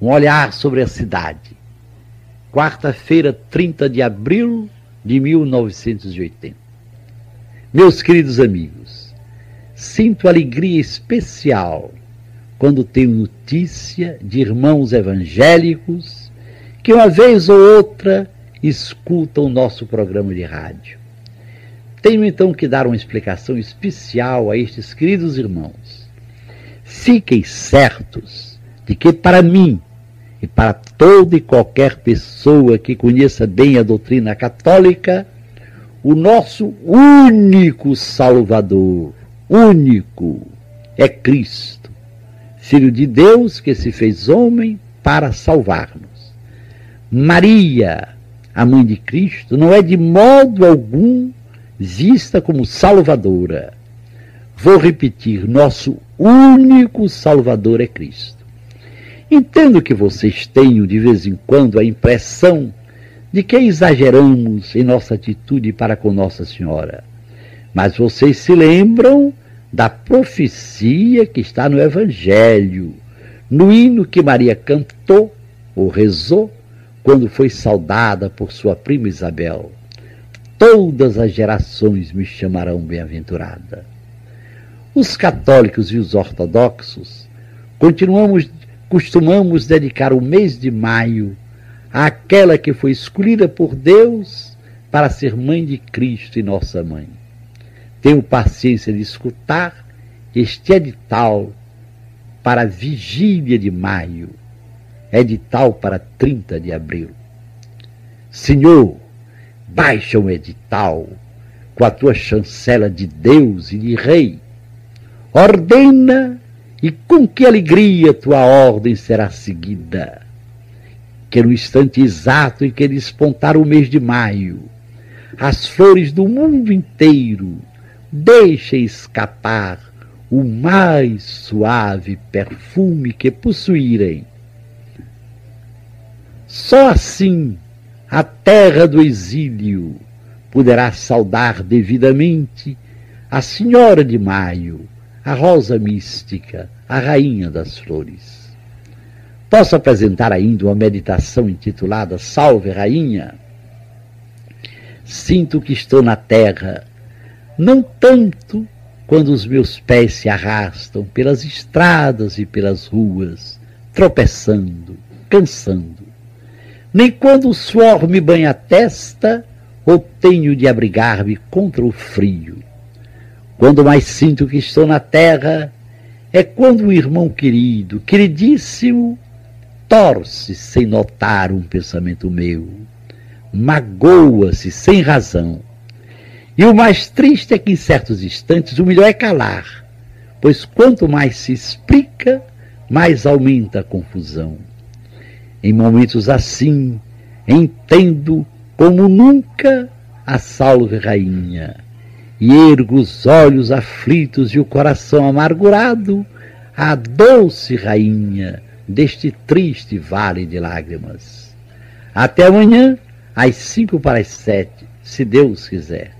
Um olhar sobre a cidade. Quarta-feira, 30 de abril de 1980. Meus queridos amigos, sinto alegria especial quando tenho notícia de irmãos evangélicos que uma vez ou outra escutam nosso programa de rádio. Tenho então que dar uma explicação especial a estes queridos irmãos. Fiquem certos de que, para mim e para toda e qualquer pessoa que conheça bem a doutrina católica, o nosso único Salvador, único, é Cristo, Filho de Deus que se fez homem para salvar-nos. Maria, a mãe de Cristo, não é de modo algum vista como salvadora. Vou repetir: nosso único Salvador é Cristo. Entendo que vocês tenham de vez em quando a impressão de que exageramos em nossa atitude para com Nossa Senhora. Mas vocês se lembram da profecia que está no Evangelho, no hino que Maria cantou ou rezou quando foi saudada por sua prima Isabel. Todas as gerações me chamarão bem-aventurada. Os católicos e os ortodoxos continuamos, costumamos dedicar o mês de maio àquela que foi escolhida por Deus para ser mãe de Cristo e nossa mãe. Tenho paciência de escutar este edital para a vigília de maio, edital para 30 de abril. Senhor, baixa um edital com a tua chancela de Deus e de Rei. Ordena e com que alegria tua ordem será seguida que no instante exato em que despontar o mês de maio, as flores do mundo inteiro deixem escapar o mais suave perfume que possuírem. Só assim a terra do exílio poderá saudar devidamente a Senhora de Maio, a rosa mística, a rainha das flores. Posso apresentar ainda uma meditação intitulada Salve Rainha? Sinto que estou na terra, não tanto quando os meus pés se arrastam pelas estradas e pelas ruas, tropeçando, cansando, nem quando o suor me banha a testa ou tenho de abrigar-me contra o frio. Quando mais sinto que estou na terra, é quando o irmão querido, queridíssimo, torce sem notar um pensamento meu, magoa-se sem razão. E o mais triste é que em certos instantes o melhor é calar, pois quanto mais se explica, mais aumenta a confusão. Em momentos assim, entendo como nunca a salve rainha, e ergo os olhos aflitos e o coração amargurado à doce rainha, deste triste vale de lágrimas. Até amanhã, às cinco para as sete, se Deus quiser.